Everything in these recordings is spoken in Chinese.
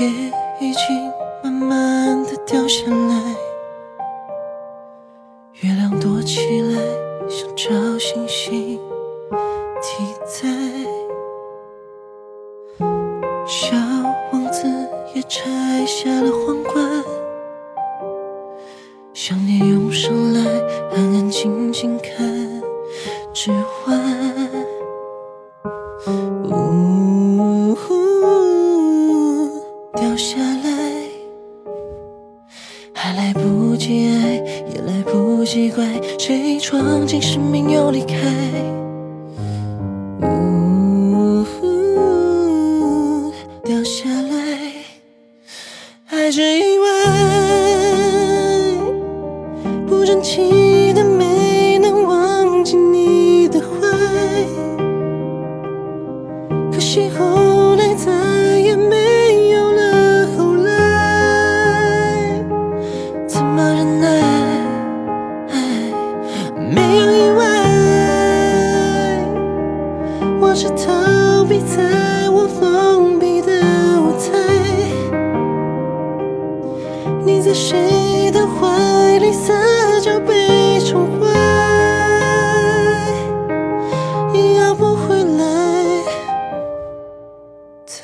夜已经慢慢的掉下来，月亮躲起来，想找星星替代。小王子也摘下了皇冠，想念涌上来，安安静静看指环。不及爱，也来不及怪，谁闯进生命又离开。逃避在我封闭的舞台。你在谁的怀里撒娇被宠坏，要不回来。在。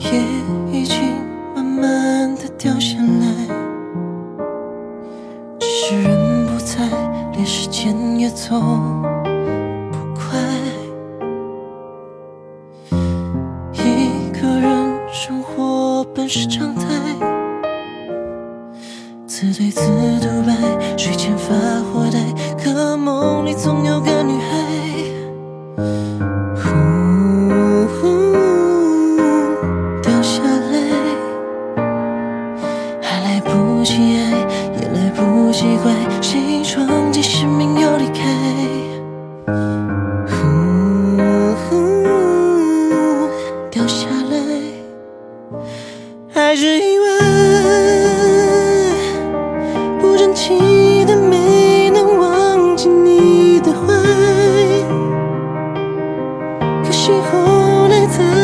夜已走不快。一个人生活本是常态。自对自独白，睡前发火呆，可梦里总有个女孩。还是意外。不争气的没能忘记你的坏，可惜后来才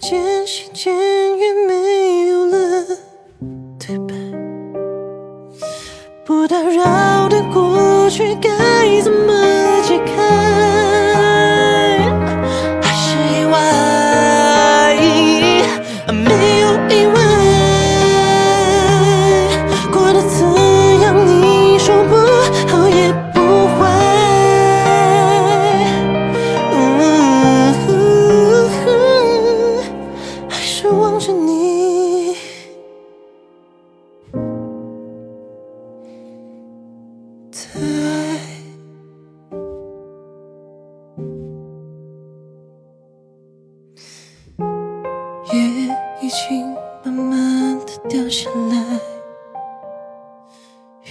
渐行渐远，没有了对白，不打扰的过去该怎么夜已经慢慢的掉下来，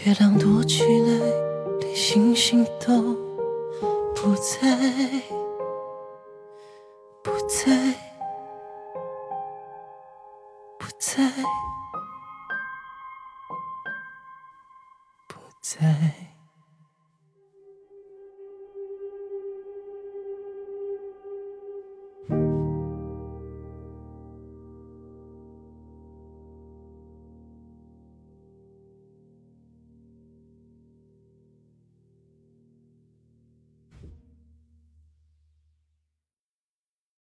月亮躲起来，连星星都不在，不在，不在，不在。